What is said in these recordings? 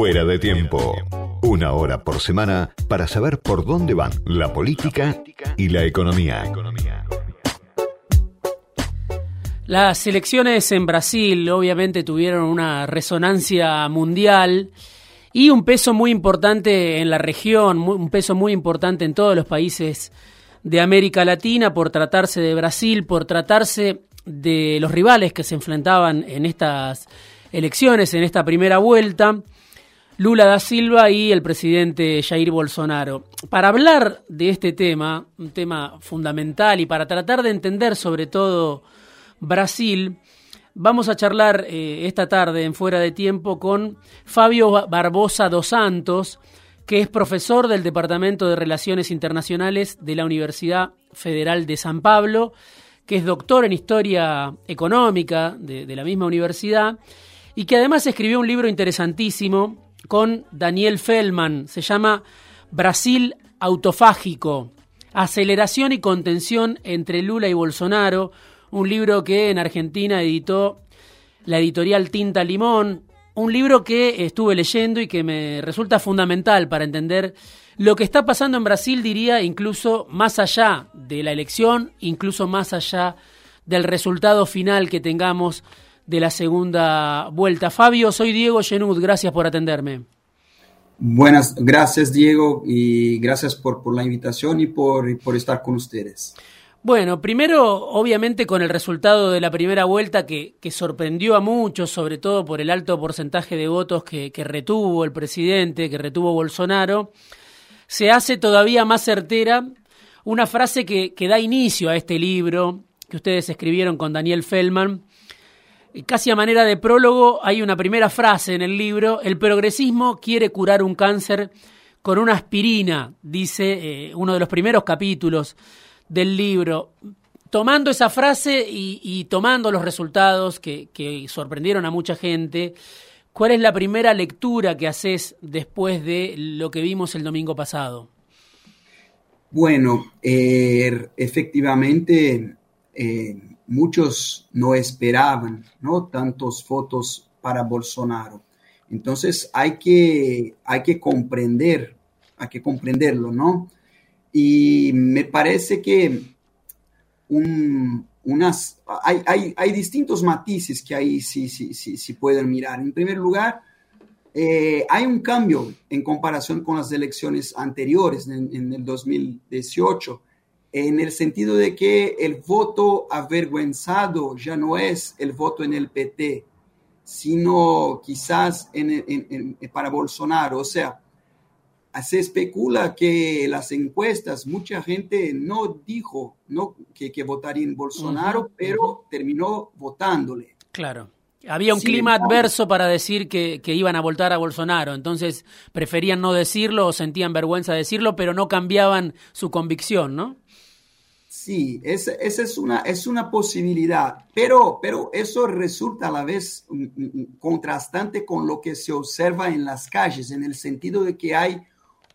Fuera de tiempo. Una hora por semana para saber por dónde van la política y la economía. Las elecciones en Brasil obviamente tuvieron una resonancia mundial y un peso muy importante en la región, un peso muy importante en todos los países de América Latina por tratarse de Brasil, por tratarse de los rivales que se enfrentaban en estas elecciones, en esta primera vuelta, Lula da Silva y el presidente Jair Bolsonaro. Para hablar de este tema, un tema fundamental y para tratar de entender sobre todo Brasil, vamos a charlar eh, esta tarde en Fuera de Tiempo con Fabio Barbosa dos Santos, que es profesor del Departamento de Relaciones Internacionales de la Universidad Federal de San Pablo, que es doctor en Historia Económica de, de la misma universidad y que además escribió un libro interesantísimo con Daniel Feldman, se llama Brasil autofágico, aceleración y contención entre Lula y Bolsonaro, un libro que en Argentina editó la editorial Tinta Limón, un libro que estuve leyendo y que me resulta fundamental para entender lo que está pasando en Brasil, diría, incluso más allá de la elección, incluso más allá del resultado final que tengamos de la segunda vuelta. Fabio, soy Diego Genud, gracias por atenderme. Buenas, gracias Diego y gracias por, por la invitación y por, por estar con ustedes. Bueno, primero, obviamente, con el resultado de la primera vuelta que, que, sorprendió a muchos, sobre todo por el alto porcentaje de votos que, que, retuvo el presidente, que retuvo Bolsonaro, se hace todavía más certera una frase que, que da inicio a este libro que ustedes escribieron con Daniel Feldman, Casi a manera de prólogo hay una primera frase en el libro, el progresismo quiere curar un cáncer con una aspirina, dice eh, uno de los primeros capítulos del libro. Tomando esa frase y, tomando los resultados que, sorprendieron a mucha gente, ¿cuál es la primera lectura que haces después de lo que vimos el domingo pasado? Bueno, eh, efectivamente, eh, muchos no esperaban, ¿no? Tantos fotos para Bolsonaro. Entonces hay que, hay que comprender, hay que comprenderlo, ¿no? Y me parece que unas, hay, hay, distintos matices que ahí sí, sí, sí, sí pueden mirar. En primer lugar, eh, hay un cambio en comparación con las elecciones anteriores en, en el 2018 en el sentido de que el voto avergüenzado ya no es el voto en el PT, sino quizás para Bolsonaro. O sea, se especula que las encuestas, mucha gente no dijo no, que, votaría en Bolsonaro, pero terminó votándole. Claro. Había un clima adverso para decir que, que, iban a votar a Bolsonaro, entonces preferían no decirlo o sentían vergüenza de decirlo, pero no cambiaban su convicción, ¿no? Sí, esa, es, una, es una posibilidad, pero, pero eso resulta a la vez contrastante con lo que se observa en las calles, en el sentido de que hay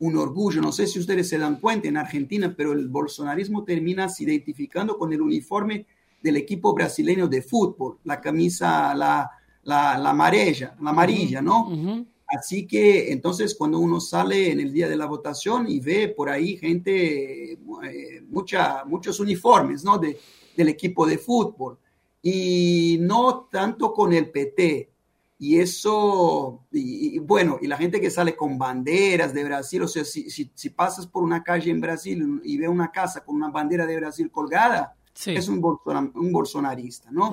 un orgullo. No sé si ustedes se dan cuenta en Argentina, pero el bolsonarismo termina se identificando con el uniforme del equipo brasileño de fútbol, la camisa, la, la, la amarilla, la amarilla, ¿no? Así que entonces cuando uno sale en el día de la votación y ve por ahí gente, eh, mucha, muchos uniformes ¿no? de, del equipo de fútbol y no tanto con el PT. Y eso, y, bueno, y la gente que sale con banderas de Brasil, o sea, si, si, pasas por una calle en Brasil y ve una casa con una bandera de Brasil colgada, es un, un bolsonarista, ¿no?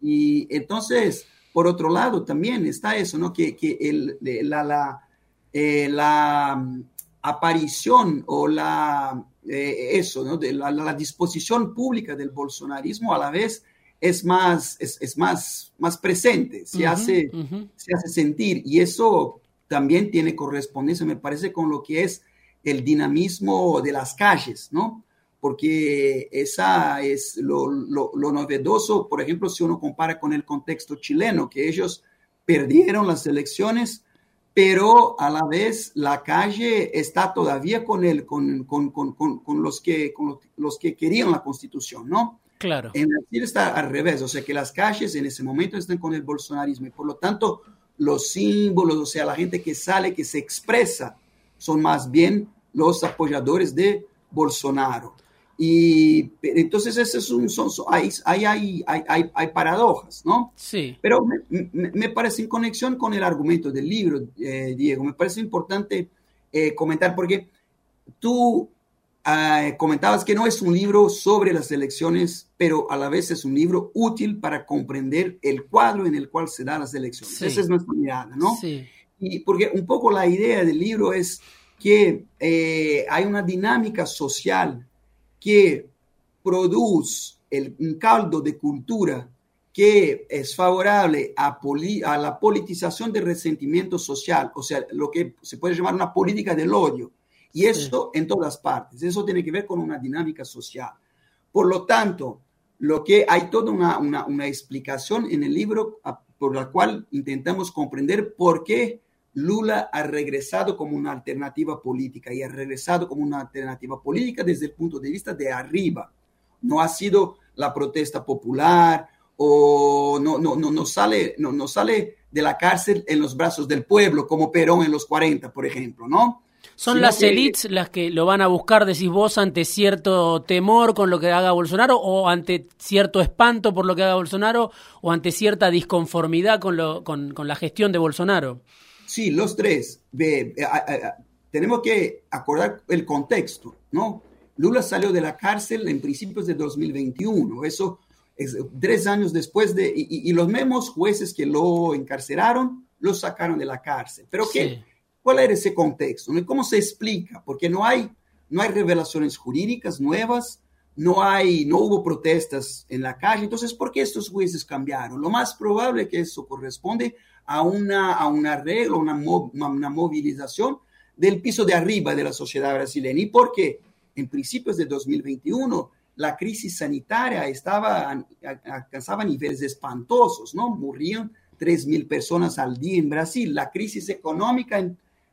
Y entonces, por otro lado, también está eso, ¿no? Que, que el, la, la, eh, la, mm, aparición o la, eh, eso, ¿no? De la, la, disposición pública del bolsonarismo a la vez es más, es, es más, más presente, se, hace, se hace sentir y eso también tiene correspondencia, me parece, con lo que es el dinamismo de las calles, ¿no? Porque esa es lo, lo, novedoso, por ejemplo, si uno compara con el contexto chileno, que ellos perdieron las elecciones, pero a la vez la calle está todavía con, el, con, con, con los, que, con los que querían la constitución, ¿no? Claro. En Brasil está al revés, o sea que las calles en ese momento están con el bolsonarismo y por lo tanto los símbolos, o sea, la gente que sale, que se expresa, son más bien los apoyadores de Bolsonaro. Y entonces ese es un, son, hay, hay, hay, hay, paradojas, ¿no? Sí. Pero me, parece en conexión con el argumento del libro, eh, Diego, me parece importante eh, comentar porque tú ah, comentabas que no es un libro sobre las elecciones, pero a la vez es un libro útil para comprender el cuadro en el cual se dan las elecciones. Esa es nuestra mirada, ¿no? Sí. Y porque un poco la idea del libro es que eh, hay una dinámica social que produce el, un caldo de cultura que es favorable a, a, la politización del resentimiento social, o sea, lo que se puede llamar una política del odio. Y esto en todas partes, eso tiene que ver con una dinámica social. Por lo tanto, lo que hay toda una, una, una explicación en el libro por la cual intentamos comprender por qué Lula ha regresado como una alternativa política y ha regresado como una alternativa política desde el punto de vista de arriba. No ha sido la protesta popular o no, no, no, no, sale, no, no sale de la cárcel en los brazos del pueblo como Perón en los 40, por ejemplo, ¿no? ¿Son las élites las que lo van a buscar, decís vos, ante cierto temor con lo que haga Bolsonaro o ante cierto espanto por lo que haga Bolsonaro o ante cierta disconformidad con, lo, con, con la gestión de Bolsonaro? Sí, los tres. Ve, tenemos que acordar el contexto, ¿no? Lula salió de la cárcel en principios de 2021, eso es tres años después de, y, los mismos jueces que lo encarcelaron, lo sacaron de la cárcel. Pero ¿qué? ¿Cuál era ese contexto? ¿Cómo se explica? Porque no hay, no hay revelaciones jurídicas nuevas, no, hay, no hubo protestas en la calle. Entonces, ¿por qué estos jueces cambiaron? Lo más probable es que eso corresponde a una, a un arreglo, una, una movilización del piso de arriba de la sociedad brasileña. ¿Y por qué? En principios de 2021, la crisis sanitaria estaba, alcanzaba niveles espantosos, ¿no? Morían 3.000 personas al día en Brasil. La crisis económica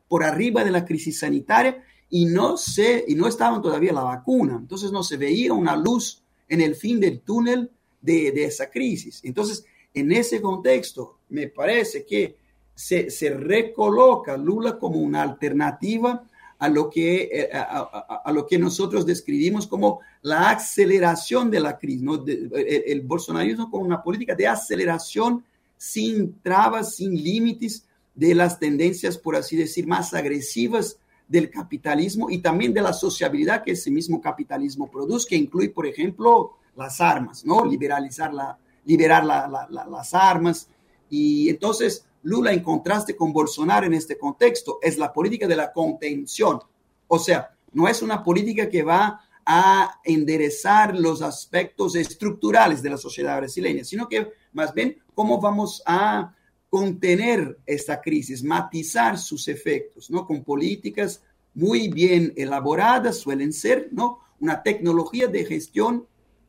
por arriba de la crisis sanitaria y no, se, y no estaban todavía la vacuna. Entonces no se veía una luz en el fin del túnel de, de esa crisis. Entonces, en ese contexto, me parece que se, recoloca Lula como una alternativa a lo, que, eh, a, lo que nosotros describimos como la aceleración de la crisis, ¿no? el, bolsonarismo como una política de aceleración sin trabas, sin límites de las tendencias, por así decir, más agresivas del capitalismo y también de la sociabilidad que ese mismo capitalismo produce, que incluye, por ejemplo, las armas, ¿no? Liberalizar la, liberar las armas. Y entonces Lula, en contraste con Bolsonaro en este contexto, es la política de la contención. O sea, no es una política que va a enderezar los aspectos estructurales de la sociedad brasileña, sino que más bien cómo vamos a contener esta crisis, matizar sus efectos, ¿no? Con políticas muy bien elaboradas, suelen ser, ¿no? Una tecnología de gestión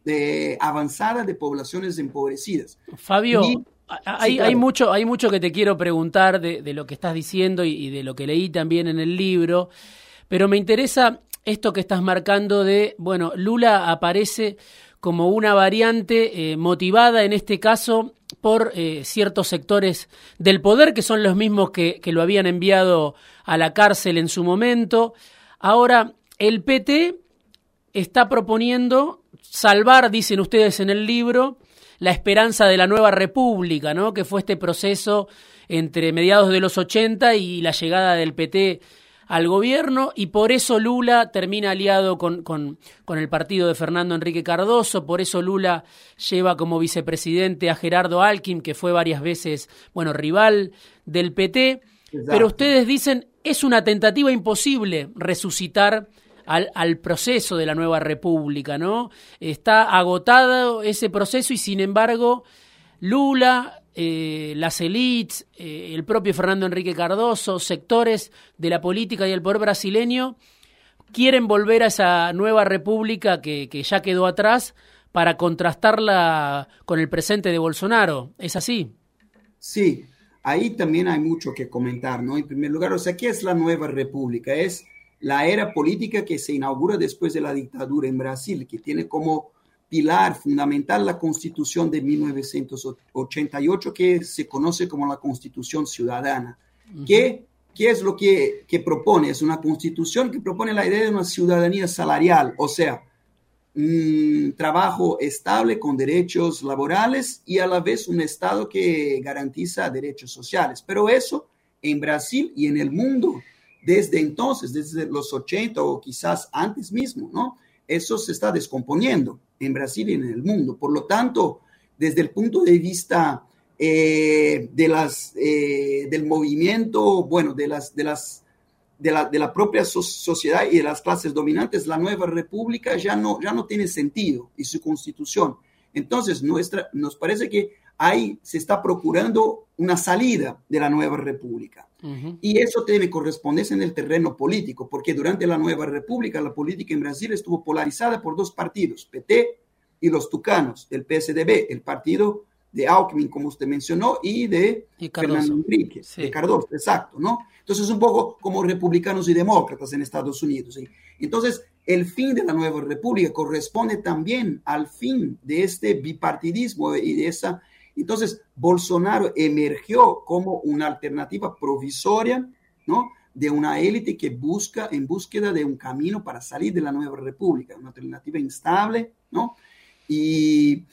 de avanzada de poblaciones empobrecidas. Fabio, hay, mucho, hay mucho que te quiero preguntar de, lo que estás diciendo y, de lo que leí también en el libro, pero me interesa esto que estás marcando de, bueno, Lula aparece como una variante eh, motivada en este caso por eh, ciertos sectores del poder, que son los mismos que, que lo habían enviado a la cárcel en su momento. Ahora, el PT está proponiendo salvar, dicen ustedes en el libro, la esperanza de la nueva república, ¿no? que fue este proceso entre mediados de los 80 y la llegada del PT al gobierno y por eso Lula termina aliado con, con, con, el partido de Fernando Enrique Cardoso, por eso Lula lleva como vicepresidente a Gerardo Alkin, que fue varias veces, bueno, rival del PT, pero ustedes dicen es una tentativa imposible resucitar al, proceso de la nueva república, ¿no? Está agotado ese proceso y sin embargo Lula, eh, las élites, eh, el propio Fernando Enrique Cardoso, sectores de la política y el poder brasileño quieren volver a esa nueva república que, que ya quedó atrás para contrastarla con el presente de Bolsonaro. ¿Es así? Sí, ahí también hay mucho que comentar, ¿no? En primer lugar, o sea, ¿qué es la nueva república? Es la era política que se inaugura después de la dictadura en Brasil, que tiene como pilar fundamental la Constitución de 1988, que se conoce como la Constitución Ciudadana. ¿Qué, ¿Qué, es lo que, que, propone? Es una constitución que propone la idea de una ciudadanía salarial, o sea, un trabajo estable con derechos laborales y a la vez un Estado que garantiza derechos sociales. Pero eso en Brasil y en el mundo desde entonces, desde los 80 o quizás antes mismo, ¿no? Eso se está descomponiendo en Brasil y en el mundo. Por lo tanto, desde el punto de vista eh, de las, eh, del movimiento, bueno, de las, de las, de la, de la propia sociedad y de las clases dominantes, la nueva república ya no, ya no tiene sentido y su constitución. Entonces, nuestra, nos parece que ahí se está procurando una salida de la nueva república. Y eso tiene correspondencia en el terreno político, porque durante la nueva república la política en Brasil estuvo polarizada por dos partidos, PT y los tucanos, el PSDB, el partido de Alckmin, como usted mencionó, y de Fernando Enrique, de Cardoso, exacto, ¿no? Entonces, un poco como republicanos y demócratas en Estados Unidos. Entonces, el fin de la nueva república corresponde también al fin de este bipartidismo y de esa entonces, Bolsonaro emergió como una alternativa provisoria, ¿no? De una élite que busca en búsqueda de un camino para salir de la nueva república, una alternativa instable, ¿no? Y,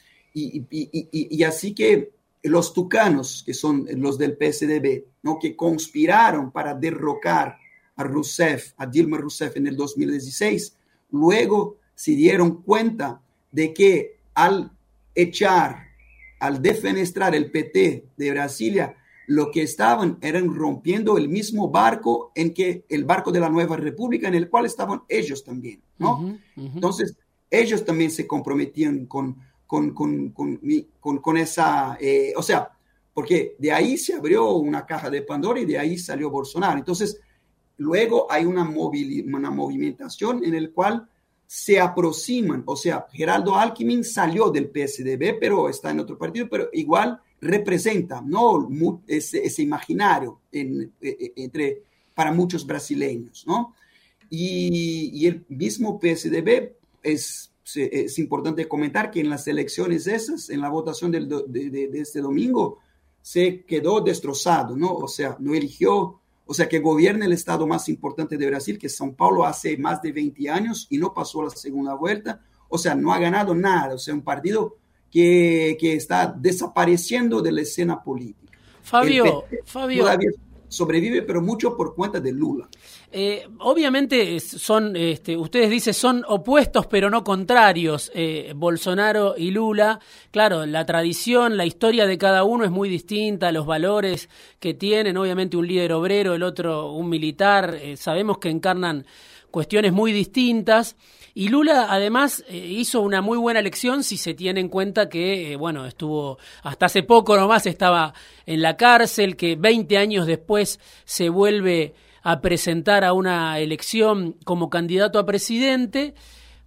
así que los tucanos, que son los del PSDB, ¿no? Que conspiraron para derrocar a Rousseff, a Dilma Rousseff en el 2016, luego se dieron cuenta de que al echar al defenestrar el PT de Brasilia, lo que estaban eran rompiendo el mismo barco en que el barco de la nueva república en el cual estaban ellos también, ¿no? Entonces, ellos también se comprometían con, con, con, con esa, eh, o sea, porque de ahí se abrió una caja de Pandora y de ahí salió Bolsonaro. Entonces, luego hay una, una movimentación en el cual se aproximan, o sea, Geraldo Alckmin salió del PSDB, pero está en otro partido, pero igual representa, ¿no? Ese, imaginario e, e, entre, para muchos brasileños, ¿no? Y, el mismo PSDB es, es importante comentar que en las elecciones esas, en la votación del, de, de este domingo, se quedó destrozado, ¿no? O sea, no eligió o sea, que gobierna el estado más importante de Brasil, que es São Paulo, hace más de 20 años y no pasó la segunda vuelta. O sea, no ha ganado nada. O sea, un partido que, que está desapareciendo de la escena política. Fabio, Fabio sobrevive, pero mucho por cuenta de Lula. Eh, obviamente son, este, ustedes dicen, son opuestos pero no contrarios, eh, Bolsonaro y Lula. Claro, la tradición, la historia de cada uno es muy distinta, los valores que tienen, obviamente un líder obrero, el otro un militar, eh, sabemos que encarnan cuestiones muy distintas. Y Lula además eh, hizo una muy buena elección si se tiene en cuenta que, eh, bueno, estuvo hasta hace poco nomás estaba en la cárcel, que 20 años después se vuelve a presentar a una elección como candidato a presidente.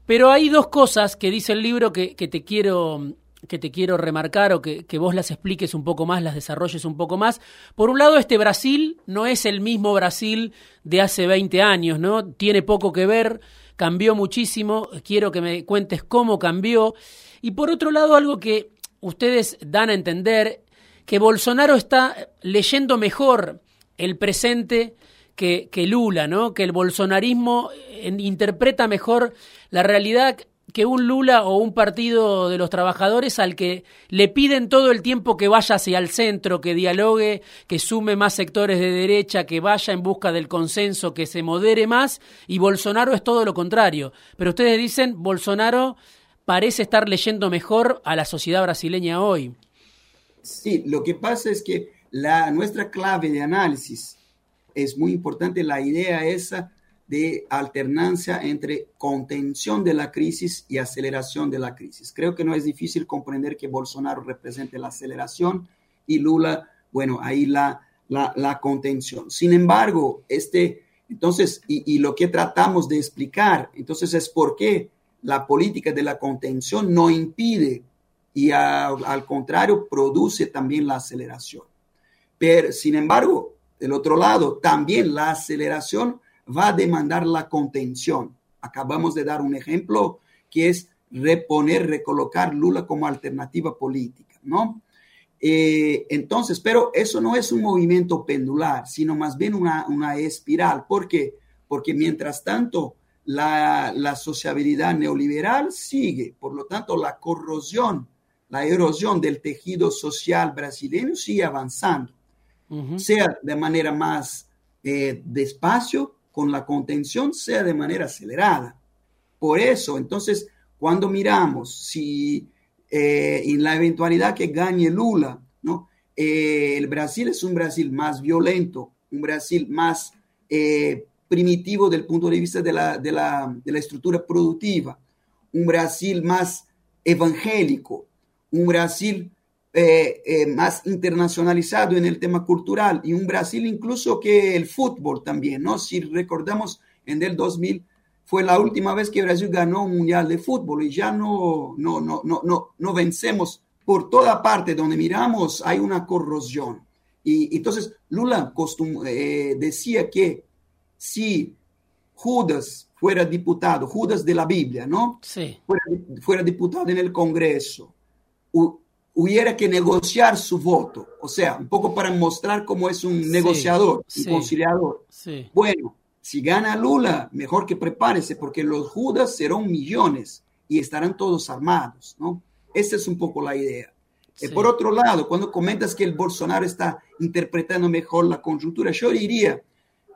Pero hay dos cosas que dice el libro que, que te quiero que te quiero remarcar o que, que, vos las expliques un poco más, las desarrolles un poco más. Por un lado, este Brasil no es el mismo Brasil de hace 20 años, ¿no? Tiene poco que ver cambió muchísimo, quiero que me cuentes cómo cambió. Y por otro lado, algo que ustedes dan a entender, que Bolsonaro está leyendo mejor el presente que, que Lula, ¿no? Que el bolsonarismo eh, interpreta mejor la realidad que un Lula o un partido de los trabajadores al que le piden todo el tiempo que vaya hacia el centro, que dialogue, que sume más sectores de derecha, que vaya en busca del consenso, que se modere más, y Bolsonaro es todo lo contrario. Pero ustedes dicen, Bolsonaro parece estar leyendo mejor a la sociedad brasileña hoy. Sí, lo que pasa es que la, nuestra clave de análisis es muy importante, la idea esa de alternancia entre contención de la crisis y aceleración de la crisis. Creo que no es difícil comprender que Bolsonaro represente la aceleración y Lula, bueno, ahí la, la, contención. Sin embargo, este, entonces, y, lo que tratamos de explicar, entonces es por qué la política de la contención no impide y al contrario produce también la aceleración. Pero, sin embargo, del otro lado, también la aceleración va a demandar la contención. Acabamos de dar un ejemplo que es reponer, recolocar Lula como alternativa política, ¿no? Eh, entonces, pero eso no es un movimiento pendular, sino más bien una, una espiral. ¿Por qué? Porque mientras tanto, la, la, sociabilidad neoliberal sigue, por lo tanto, la corrosión, la erosión del tejido social brasileño sigue avanzando, sea de manera más eh, despacio, con la contención, sea de manera acelerada. Por eso, entonces, cuando miramos si eh, en la eventualidad que gane Lula, ¿no? Eh, el Brasil es un Brasil más violento, un Brasil más eh, primitivo del punto de vista de la, de, la, de la estructura productiva, un Brasil más evangélico, un Brasil eh, eh, más internacionalizado en el tema cultural y un Brasil incluso que el fútbol también, ¿no? Si recordamos en el 2000 fue la última vez que Brasil ganó un mundial de fútbol y ya no, no, no, no, no, no vencemos. Por toda parte donde miramos hay una corrosión. Y entonces Lula costum, eh, decía que si Judas fuera diputado, Judas de la Biblia, ¿no? Sí. Fuera, fuera diputado en el Congreso, hubiera que negociar su voto, o sea, un poco para mostrar cómo es un negociador, sí, un sí, conciliador. Sí. Bueno, si gana Lula, mejor que prepárese, porque los Judas serán millones y estarán todos armados, ¿no? Esa es un poco la idea. Eh, por otro lado, cuando comentas que el Bolsonaro está interpretando mejor la conjuntura, yo diría,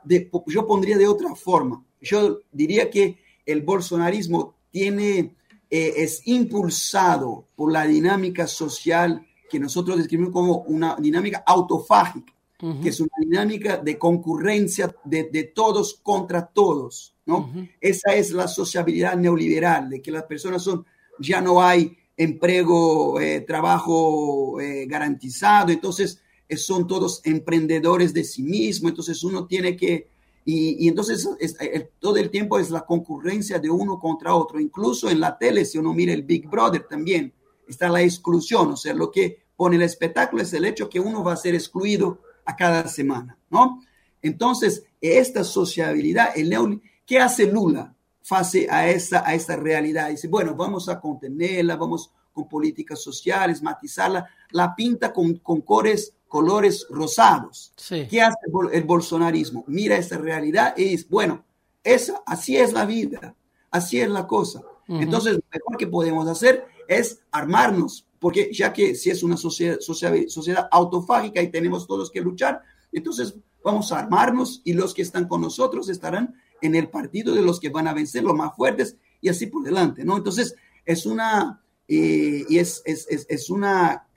de, yo pondría de otra forma. Yo diría que el bolsonarismo tiene, eh, es impulsado por la dinámica social que nosotros describimos como una dinámica autofágica uh -huh. que es una dinámica de concurrencia de, de todos contra todos, ¿no? Uh -huh. Esa es la sociabilidad neoliberal, de que las personas son, ya no hay empleo, eh, trabajo eh, garantizado, entonces son todos emprendedores de sí mismos, entonces uno tiene que, y, entonces es, es, todo el tiempo es la concurrencia de uno contra otro, incluso en la tele, si uno mira el Big Brother también, está la exclusión, o sea, lo que pone el espectáculo es el hecho que uno va a ser excluido a cada semana, ¿no? Entonces, esta sociabilidad, el ¿qué hace Lula face a esa, a esta realidad? Dice, bueno, vamos a contenerla, vamos con políticas sociales, matizarla, la pinta con, con cores, colores rosados. Sí. ¿Qué hace el bolsonarismo? Mira esa realidad y dice, bueno, esa, así es la vida, así es la cosa. Uh -huh. Entonces, lo mejor que podemos hacer es armarnos, porque ya que si es una sociedad, sociedad, sociedad, autofágica y tenemos todos que luchar, entonces vamos a armarnos y los que están con nosotros estarán en el partido de los que van a vencer, los más fuertes, y así por delante, ¿no? Entonces, es una, eh, y es, es, es, es, una,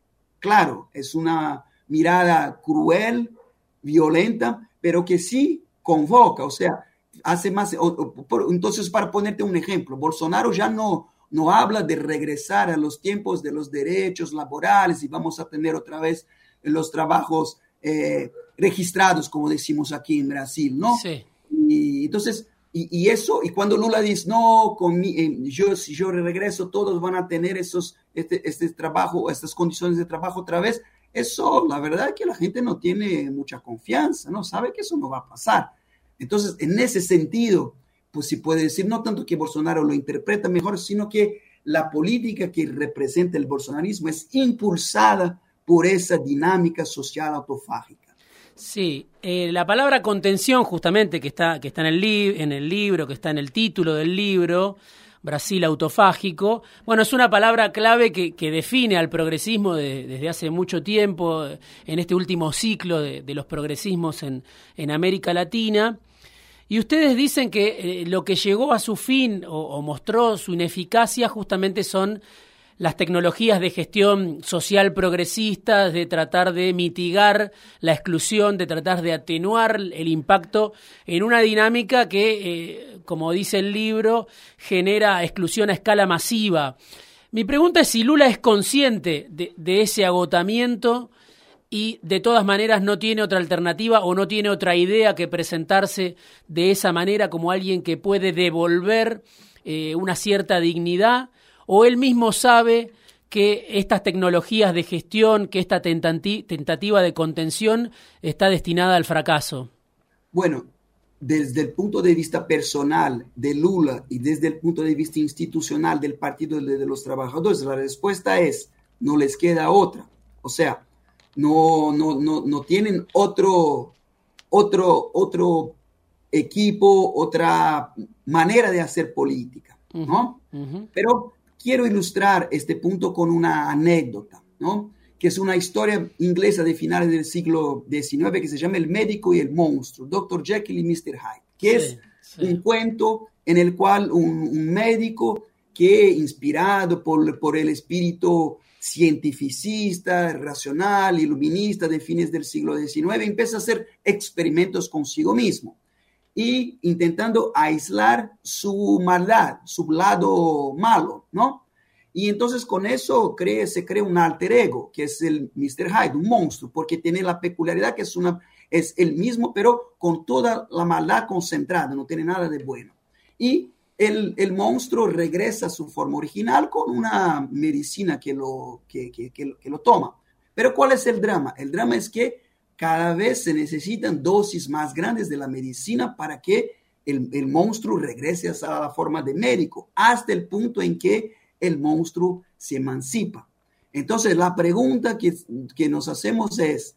claro, es una mirada cruel, violenta, pero que sí convoca, o sea, hace más, o, o, entonces para ponerte un ejemplo, Bolsonaro ya no, no habla de regresar a los tiempos de los derechos laborales y vamos a tener otra vez los trabajos eh, registrados, como decimos aquí en Brasil, ¿no? Sí. Y entonces, y, y, eso, y cuando Lula dice, no, con mi, eh, yo, si yo regreso, todos van a tener esos, este, este trabajo, estas condiciones de trabajo otra vez, eso, la verdad es que la gente no tiene mucha confianza, ¿no? Sabe que eso no va a pasar. Entonces, en ese sentido, pues si puede decir, no tanto que Bolsonaro lo interpreta mejor, sino que la política que representa el bolsonarismo es impulsada por esa dinámica social autofágica. Sí, eh, la palabra contención justamente que está, que está en, el en el libro, que está en el título del libro, Brasil autofágico, bueno, es una palabra clave que, define al progresismo de, desde hace mucho tiempo, en este último ciclo de, los progresismos en, América Latina. Y ustedes dicen que eh, lo que llegó a su fin o, mostró su ineficacia justamente son las tecnologías de gestión social progresista, de tratar de mitigar la exclusión, de tratar de atenuar el impacto en una dinámica que, eh, como dice el libro, genera exclusión a escala masiva. Mi pregunta es si Lula es consciente de, de ese agotamiento y de todas maneras no tiene otra alternativa o no tiene otra idea que presentarse de esa manera como alguien que puede devolver eh, una cierta dignidad o él mismo sabe que estas tecnologías de gestión, que esta tentativa de contención está destinada al fracaso? Bueno, desde el punto de vista personal de Lula y desde el punto de vista institucional del Partido de, los Trabajadores, la respuesta es, no les queda otra. O sea, no, no, no, no tienen otro, otro, otro equipo, otra manera de hacer política, ¿no? Pero quiero ilustrar este punto con una anécdota, ¿no? que es una historia inglesa de finales del siglo XIX que se llama El médico y el monstruo, Dr. Jekyll y Mr. Hyde, que es un cuento en el cual un, médico que, inspirado por, por el espíritu cientificista, racional, iluminista de fines del siglo XIX, empieza a hacer experimentos consigo mismo y intentando aislar su maldad, su lado malo, ¿no? Y entonces con eso se crea un alter ego, que es el Mr. Hyde, un monstruo, porque tiene la peculiaridad que es, una, es el mismo, pero con toda la maldad concentrada, no tiene nada de bueno. Y el, el monstruo regresa a su forma original con una medicina que lo, que, que, que, lo toma. Pero ¿cuál es el drama? El drama es que cada vez se necesitan dosis más grandes de la medicina para que el, monstruo regrese a la forma de médico, hasta el punto en que el monstruo se emancipa. Entonces, la pregunta que, nos hacemos es,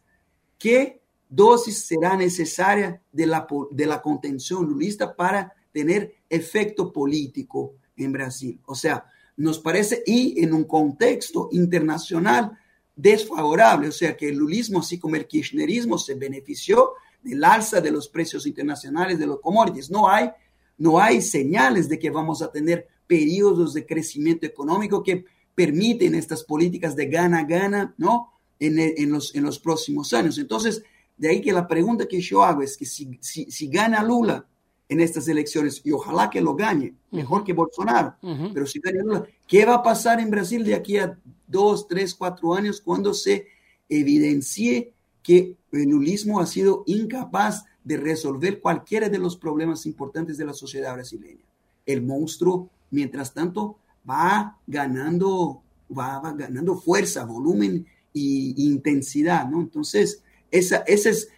¿qué dosis será necesaria de la, de la contención lulista para tener efecto político en Brasil? O sea, nos parece, y en un contexto internacional desfavorable, o sea, que el lulismo, así como el kirchnerismo, se benefició del alza de los precios internacionales de los commodities. No hay, no hay señales de que vamos a tener periodos de crecimiento económico que permiten estas políticas de gana-gana, ¿no? En, en, los, en los próximos años. Entonces, de ahí que la pregunta que yo hago es que si, si, si gana Lula en estas elecciones, y ojalá que lo gane, mejor que Bolsonaro, pero si gana Lula, ¿qué va a pasar en Brasil de aquí a dos, tres, cuatro años cuando se evidencie que el lulismo ha sido incapaz de resolver cualquiera de los problemas importantes de la sociedad brasileña? El monstruo mientras tanto va ganando, va, ganando fuerza, volumen e intensidad, ¿no? Entonces, esa, ese, es,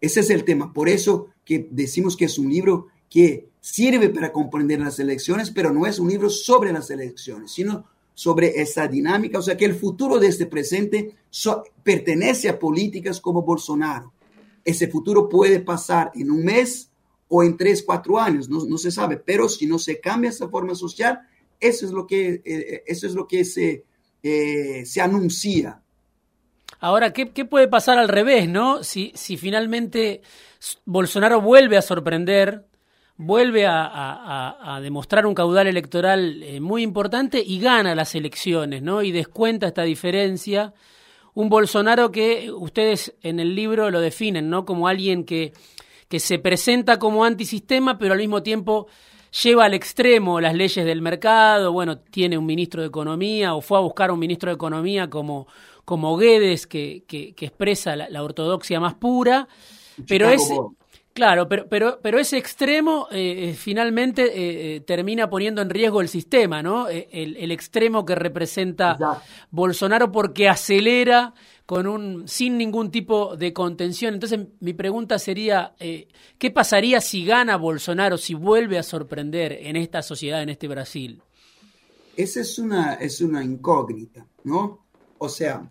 ese es el tema. Por eso que decimos que es un libro que sirve para comprender las elecciones, pero no es un libro sobre las elecciones, sino sobre esa dinámica, o sea que el futuro de este presente pertenece a políticas como Bolsonaro. Ese futuro puede pasar en un mes, o en tres, cuatro años, no, no, se sabe, pero si no se cambia esa forma social, eso es lo que, eh, eso es lo que se, eh, se anuncia. Ahora, ¿qué, ¿qué, puede pasar al revés, no? Si, si finalmente Bolsonaro vuelve a sorprender, vuelve a, a, a demostrar un caudal electoral eh, muy importante y gana las elecciones, ¿no? Y descuenta esta diferencia. Un Bolsonaro que ustedes en el libro lo definen, ¿no? Como alguien que que se presenta como antisistema, pero al mismo tiempo lleva al extremo las leyes del mercado, bueno, tiene un ministro de Economía o fue a buscar un ministro de Economía como, como Guedes, que, que, expresa la, ortodoxia más pura, pero ese, claro, pero, pero, pero ese extremo eh, eh, finalmente eh, termina poniendo en riesgo el sistema, ¿no? El, el extremo que representa Bolsonaro porque acelera con un, sin ningún tipo de contención. Entonces, mi pregunta sería, eh, ¿qué pasaría si gana Bolsonaro, si vuelve a sorprender en esta sociedad, en este Brasil? Esa es una, es una incógnita, ¿no? O sea,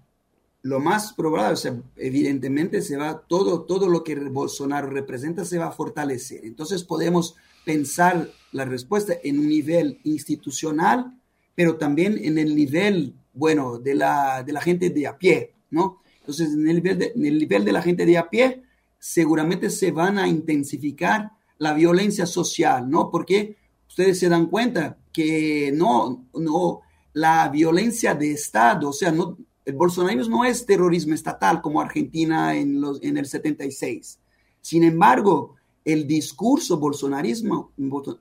lo más probable, o sea, evidentemente se va, todo, todo lo que Bolsonaro representa se va a fortalecer. Entonces podemos pensar la respuesta en un nivel institucional, pero también en el nivel, bueno, de la, de la gente de a pie, ¿no? Entonces, en el, nivel de, el nivel de la gente de a pie, seguramente se van a intensificar la violencia social, ¿no? Porque ustedes se dan cuenta que no, no, la violencia de Estado, o sea, no, el bolsonarismo no es terrorismo estatal como Argentina en, los, en el 76. Sin embargo, el discurso bolsonarismo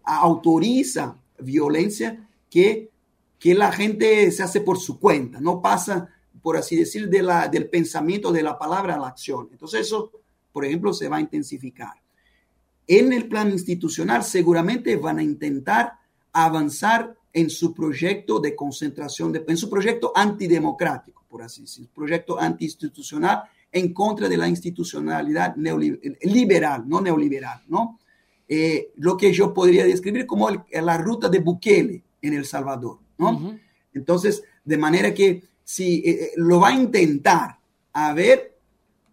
autoriza violencia que, que la gente se hace por su cuenta, no pasa por así decir, de la, del pensamiento, de la palabra a la acción. Entonces eso, por ejemplo, se va a intensificar. En el plan institucional seguramente van a intentar avanzar en su proyecto de concentración, de, en su proyecto antidemocrático, por así decir, proyecto antiinstitucional en contra de la institucionalidad liberal, no neoliberal, ¿no? eh, lo que yo podría describir como la ruta de Bukele en El Salvador, ¿no? Entonces, de manera que si eh, eh, lo va a intentar a ver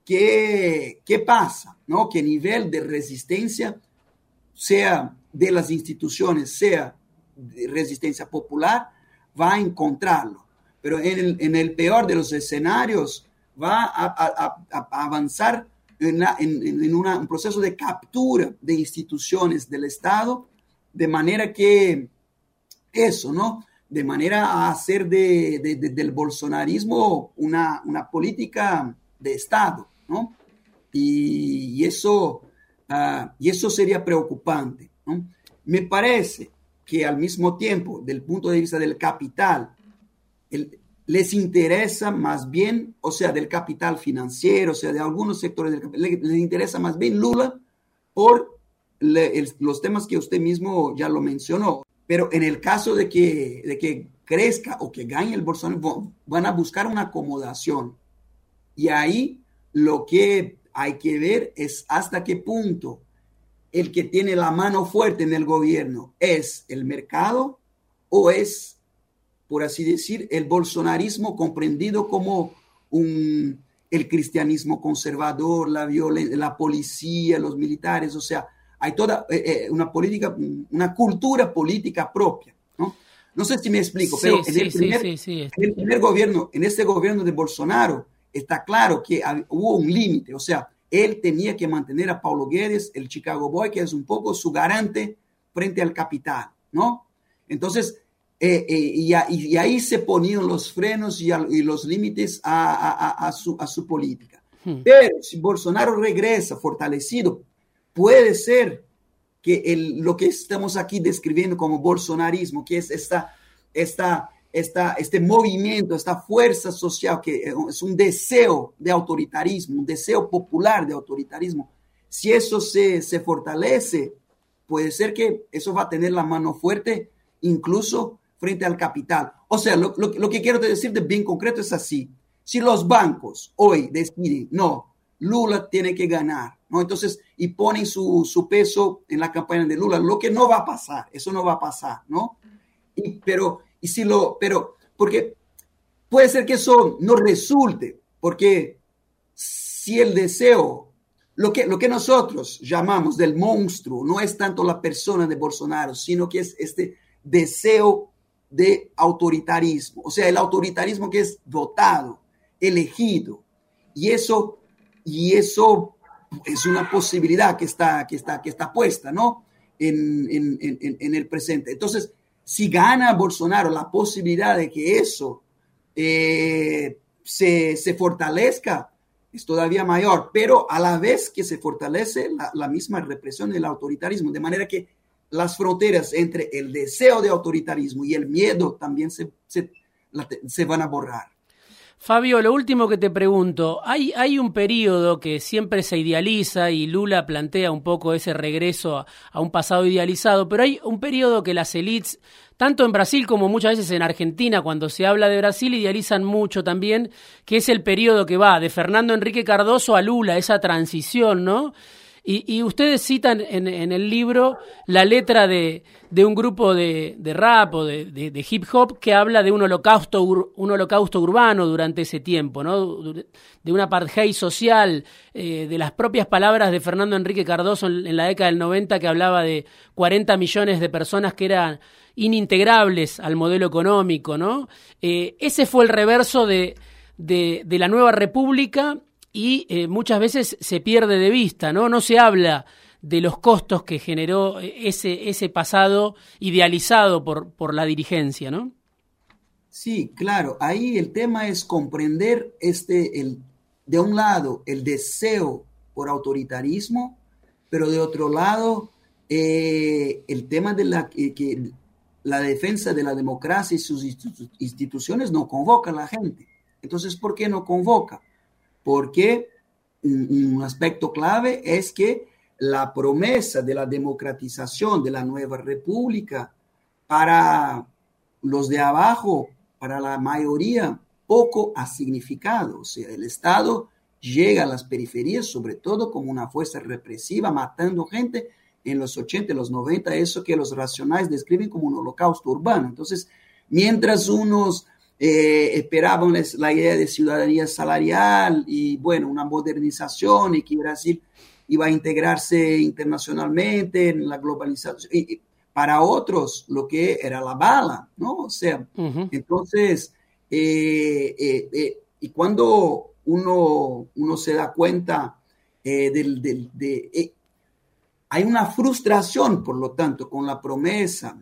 qué, qué pasa, ¿no? Qué nivel de resistencia, sea de las instituciones, sea de resistencia popular, va a encontrarlo. Pero en el, en el peor de los escenarios, va a, avanzar en, un proceso de captura de instituciones del Estado, de manera que eso, ¿no? De manera a hacer de, del bolsonarismo una, política de Estado, ¿no? Y, eso, ah, y eso sería preocupante, ¿no? Me parece que al mismo tiempo, del punto de vista del capital, les interesa más bien, o sea, del capital financiero, o sea, de algunos sectores del capital, les interesa más bien Lula por los temas que usted mismo ya lo mencionó. Pero en el caso de que, de que crezca o que gane el Bolsonaro, van a buscar una acomodación. Y ahí lo que hay que ver es hasta qué punto el que tiene la mano fuerte en el gobierno es el mercado o es por así decir, el bolsonarismo comprendido como un, el cristianismo conservador, la, la policía, los militares, o sea, hay toda eh, eh, una política, una cultura política propia, ¿no? No sé si me explico, pero en, el primer, en, el primer, gobierno, en este gobierno de Bolsonaro, está claro que hubo un límite, o sea, él tenía que mantener a Paulo Guedes, el Chicago Boy, que es un poco su garante frente al capital, ¿no? Entonces, eh, eh, y, ahí se ponían los frenos y, los límites a, su, política. Hmm. Pero si Bolsonaro regresa fortalecido, puede ser que lo que estamos aquí describiendo como bolsonarismo, que es esta, esta, esta, este movimiento, esta fuerza social, que es un deseo de autoritarismo, un deseo popular de autoritarismo, si eso se, se fortalece, puede ser que eso va a tener la mano fuerte incluso frente al capital. O sea, lo, que quiero decir de bien concreto es así. Si los bancos hoy deciden, no, Lula tiene que ganar, ¿no? Entonces, y ponen su, su, peso en la campaña de Lula, lo que no va a pasar, eso no va a pasar, ¿no? Pero, y si lo, pero, porque puede ser que eso no resulte, porque si el deseo, lo que, lo que nosotros llamamos del monstruo, no es tanto la persona de Bolsonaro, sino que es este deseo de autoritarismo, o sea, el autoritarismo que es votado, elegido, y eso, y eso es una posibilidad que está, que está, que está puesta, ¿no? En, el presente. Entonces, si gana Bolsonaro la posibilidad de que eso eh, se, se, fortalezca, es todavía mayor, pero a la vez que se fortalece la, la misma represión del autoritarismo, de manera que las fronteras entre el deseo de autoritarismo y el miedo también se, se, van a borrar. Fabio, lo último que te pregunto, hay, hay un periodo que siempre se idealiza y Lula plantea un poco ese regreso a, un pasado idealizado, pero hay un periodo que las élites, tanto en Brasil como muchas veces en Argentina, cuando se habla de Brasil, idealizan mucho también, que es el periodo que va de Fernando Enrique Cardoso a Lula, esa transición, ¿no? Y, ustedes citan en, el libro la letra de, un grupo de, rap o de, hip hop que habla de un holocausto, un holocausto urbano durante ese tiempo, ¿no? de una apartheid social, eh, de las propias palabras de Fernando Enrique Cardoso en, la década del 90 que hablaba de 40 millones de personas que eran inintegrables al modelo económico. ¿no? Eh, ese fue el reverso de, de la nueva república y eh, muchas veces se pierde de vista, ¿no? No se habla de los costos que generó eh, ese, ese pasado idealizado por, por la dirigencia, ¿no? Sí, claro. Ahí el tema es comprender este, el, de un lado, el deseo por autoritarismo, pero de otro lado, eh, el tema de la, que la defensa de la democracia y sus instituciones no convoca a la gente. Entonces, ¿por qué no convoca? Porque un aspecto clave es que la promesa de la democratización de la nueva república para los de abajo, para la mayoría, poco ha significado. O sea, el Estado llega a las periferias sobre todo como una fuerza represiva, matando gente en los 80, los 90, eso que los racionales describen como un holocausto urbano. Entonces, mientras unos eh, esperaban la idea de ciudadanía salarial y, bueno, una modernización y que Brasil iba a integrarse internacionalmente en la globalización. Y, para otros, lo que era la bala, ¿no? O sea, entonces, eh, eh, y cuando uno, uno se da cuenta del, del, de, hay una frustración, por lo tanto, con la promesa,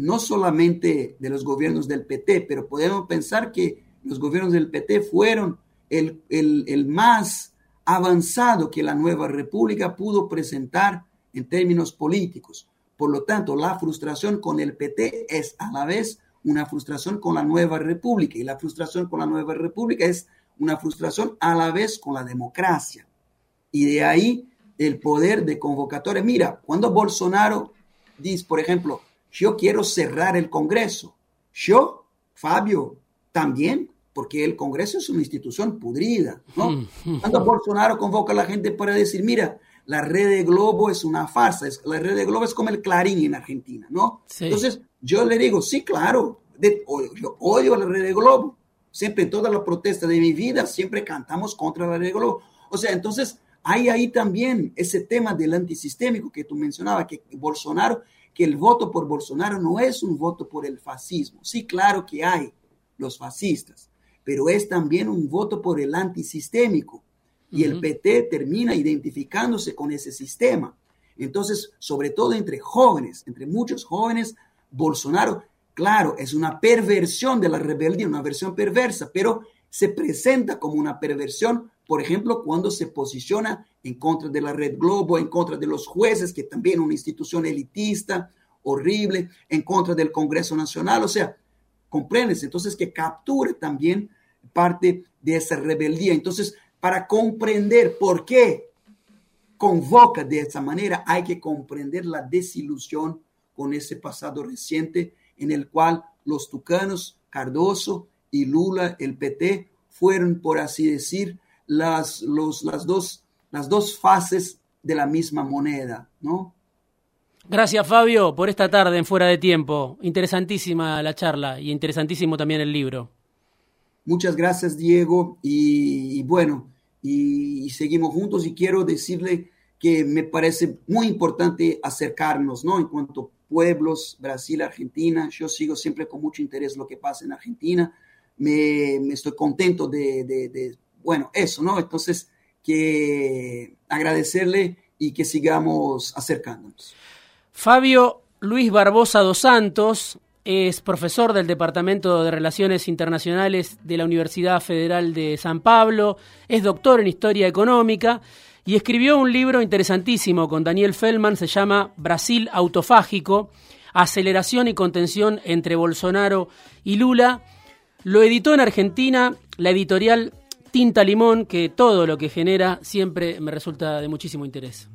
no solamente de los gobiernos del PT, pero podemos pensar que los gobiernos del PT fueron el, el, más avanzado que la nueva república pudo presentar en términos políticos. Por lo tanto, la frustración con el PT es a la vez una frustración con la nueva república y la frustración con la nueva república es una frustración a la vez con la democracia. Y de ahí el poder de convocatoria. Mira, cuando Bolsonaro dice, por ejemplo, yo quiero cerrar el Congreso, yo, Fabio, también, porque el Congreso es una institución pudrida, ¿no? Mm. Cuando Bolsonaro convoca a la gente para decir, mira, la red de Globo es una farsa, la red de Globo es como el Clarín en Argentina, ¿no? Entonces, yo le digo, sí, claro, yo odio la red de Globo. Siempre en todas las protestas de mi vida, siempre cantamos contra la red de Globo. O sea, entonces, hay ahí también ese tema del antisistémico que tú mencionabas, que Bolsonaro, que el voto por Bolsonaro no es un voto por el fascismo. Sí, claro que hay los fascistas, pero es también un voto por el antisistémico. Y el PT termina identificándose con ese sistema. Entonces, sobre todo entre jóvenes, entre muchos jóvenes, Bolsonaro, claro, es una perversión de la rebeldía, una versión perversa, pero se presenta como una perversión por ejemplo, cuando se posiciona en contra de la Red Globo, en contra de los jueces, que también es una institución elitista, horrible, en contra del Congreso Nacional, o sea, comprendes, entonces que capture también parte de esa rebeldía. Entonces, para comprender por qué convoca de esa manera, hay que comprender la desilusión con ese pasado reciente en el cual los tucanos, Cardoso y Lula, el PT, fueron, por así decir, las, los, las, dos, las dos fases de la misma moneda, ¿no? Gracias, Fabio, por esta tarde en Fuera de Tiempo. Interesantísima la charla y interesantísimo también el libro. Muchas gracias, Diego. Y, bueno, y, seguimos juntos y quiero decirle que me parece muy importante acercarnos, ¿no? En cuanto a pueblos, Brasil, Argentina, yo sigo siempre con mucho interés lo que pasa en Argentina. Me, estoy contento de, de bueno, eso, ¿no? Entonces, que agradecerle y que sigamos acercándonos. Fabio Luis Barbosa dos Santos es profesor del Departamento de Relaciones Internacionales de la Universidad Federal de San Pablo, es doctor en Historia Económica y escribió un libro interesantísimo con Daniel Feldman, se llama Brasil Autofágico, Aceleración y Contención entre Bolsonaro y Lula. Lo editó en Argentina la editorial tinta limón que todo lo que genera siempre me resulta de muchísimo interés.